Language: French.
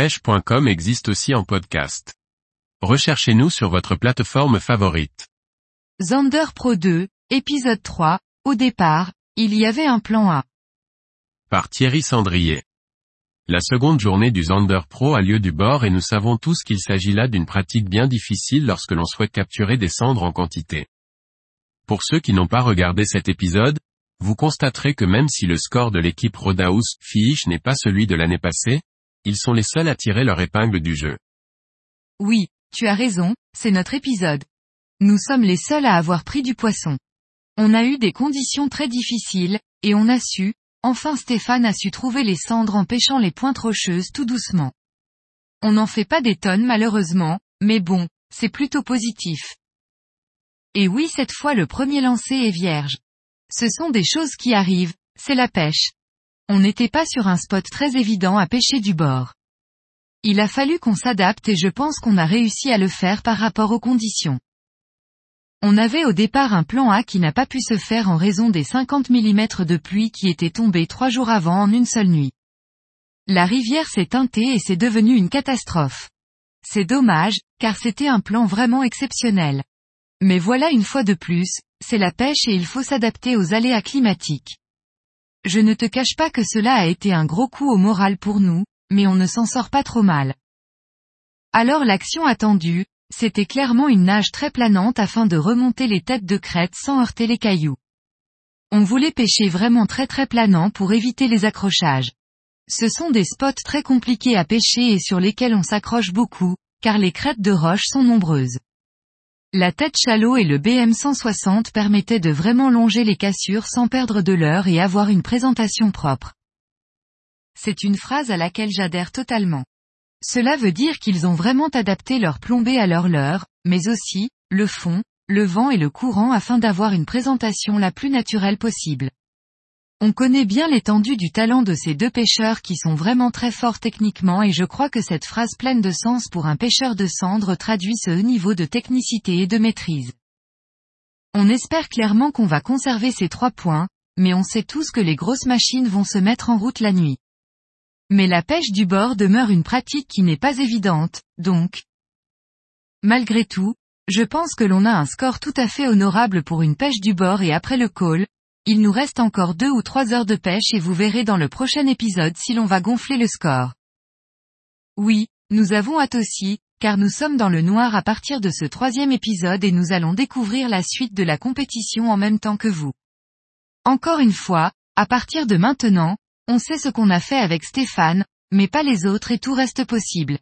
pêche.com existe aussi en podcast. Recherchez-nous sur votre plateforme favorite. Zander Pro 2, épisode 3, au départ, il y avait un plan A. Par Thierry Sandrier. La seconde journée du Zander Pro a lieu du bord et nous savons tous qu'il s'agit là d'une pratique bien difficile lorsque l'on souhaite capturer des cendres en quantité. Pour ceux qui n'ont pas regardé cet épisode, vous constaterez que même si le score de l'équipe Rodaus Fish n'est pas celui de l'année passée, ils sont les seuls à tirer leur épingle du jeu. Oui, tu as raison, c'est notre épisode. Nous sommes les seuls à avoir pris du poisson. On a eu des conditions très difficiles, et on a su, enfin Stéphane a su trouver les cendres en pêchant les pointes rocheuses tout doucement. On n'en fait pas des tonnes malheureusement, mais bon, c'est plutôt positif. Et oui cette fois le premier lancé est vierge. Ce sont des choses qui arrivent, c'est la pêche. On n'était pas sur un spot très évident à pêcher du bord. Il a fallu qu'on s'adapte et je pense qu'on a réussi à le faire par rapport aux conditions. On avait au départ un plan A qui n'a pas pu se faire en raison des 50 mm de pluie qui étaient tombés trois jours avant en une seule nuit. La rivière s'est teintée et c'est devenu une catastrophe. C'est dommage, car c'était un plan vraiment exceptionnel. Mais voilà une fois de plus, c'est la pêche et il faut s'adapter aux aléas climatiques. Je ne te cache pas que cela a été un gros coup au moral pour nous, mais on ne s'en sort pas trop mal. Alors l'action attendue, c'était clairement une nage très planante afin de remonter les têtes de crête sans heurter les cailloux. On voulait pêcher vraiment très très planant pour éviter les accrochages. Ce sont des spots très compliqués à pêcher et sur lesquels on s'accroche beaucoup, car les crêtes de roche sont nombreuses. La tête chalot et le BM160 permettaient de vraiment longer les cassures sans perdre de l'heure et avoir une présentation propre. C'est une phrase à laquelle j'adhère totalement. Cela veut dire qu'ils ont vraiment adapté leur plombée à leur leurre, mais aussi, le fond, le vent et le courant afin d'avoir une présentation la plus naturelle possible. On connaît bien l'étendue du talent de ces deux pêcheurs qui sont vraiment très forts techniquement et je crois que cette phrase pleine de sens pour un pêcheur de cendres traduit ce haut niveau de technicité et de maîtrise. On espère clairement qu'on va conserver ces trois points, mais on sait tous que les grosses machines vont se mettre en route la nuit. Mais la pêche du bord demeure une pratique qui n'est pas évidente, donc. Malgré tout, je pense que l'on a un score tout à fait honorable pour une pêche du bord et après le call, il nous reste encore deux ou trois heures de pêche et vous verrez dans le prochain épisode si l'on va gonfler le score. Oui, nous avons hâte aussi, car nous sommes dans le noir à partir de ce troisième épisode et nous allons découvrir la suite de la compétition en même temps que vous. Encore une fois, à partir de maintenant, on sait ce qu'on a fait avec Stéphane, mais pas les autres et tout reste possible.